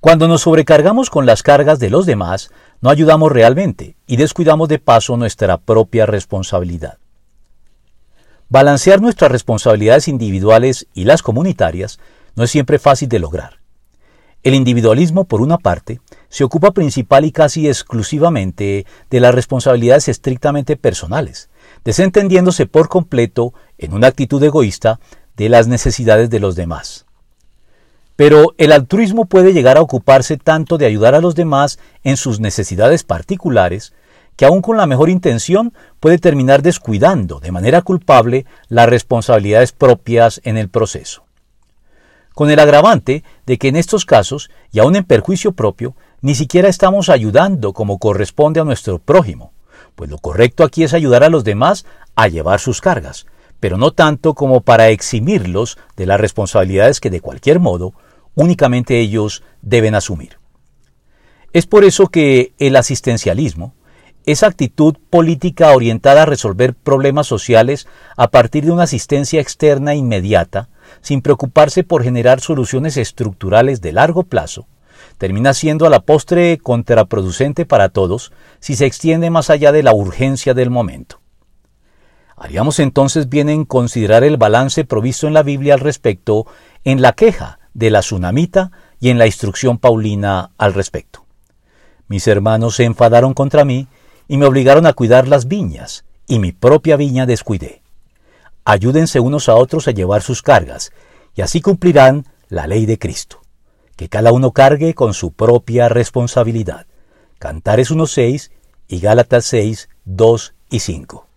Cuando nos sobrecargamos con las cargas de los demás, no ayudamos realmente y descuidamos de paso nuestra propia responsabilidad. Balancear nuestras responsabilidades individuales y las comunitarias no es siempre fácil de lograr. El individualismo, por una parte, se ocupa principal y casi exclusivamente de las responsabilidades estrictamente personales, desentendiéndose por completo, en una actitud egoísta, de las necesidades de los demás. Pero el altruismo puede llegar a ocuparse tanto de ayudar a los demás en sus necesidades particulares, que aun con la mejor intención puede terminar descuidando de manera culpable las responsabilidades propias en el proceso. Con el agravante de que en estos casos, y aun en perjuicio propio, ni siquiera estamos ayudando como corresponde a nuestro prójimo, pues lo correcto aquí es ayudar a los demás a llevar sus cargas, pero no tanto como para eximirlos de las responsabilidades que de cualquier modo únicamente ellos deben asumir. Es por eso que el asistencialismo, esa actitud política orientada a resolver problemas sociales a partir de una asistencia externa inmediata, sin preocuparse por generar soluciones estructurales de largo plazo, termina siendo a la postre contraproducente para todos si se extiende más allá de la urgencia del momento. Haríamos entonces bien en considerar el balance provisto en la Biblia al respecto en la queja de la tsunamita y en la instrucción paulina al respecto. Mis hermanos se enfadaron contra mí y me obligaron a cuidar las viñas, y mi propia viña descuidé. Ayúdense unos a otros a llevar sus cargas, y así cumplirán la ley de Cristo. Que cada uno cargue con su propia responsabilidad. Cantares 1.6 y Gálatas 6, 2 y 5.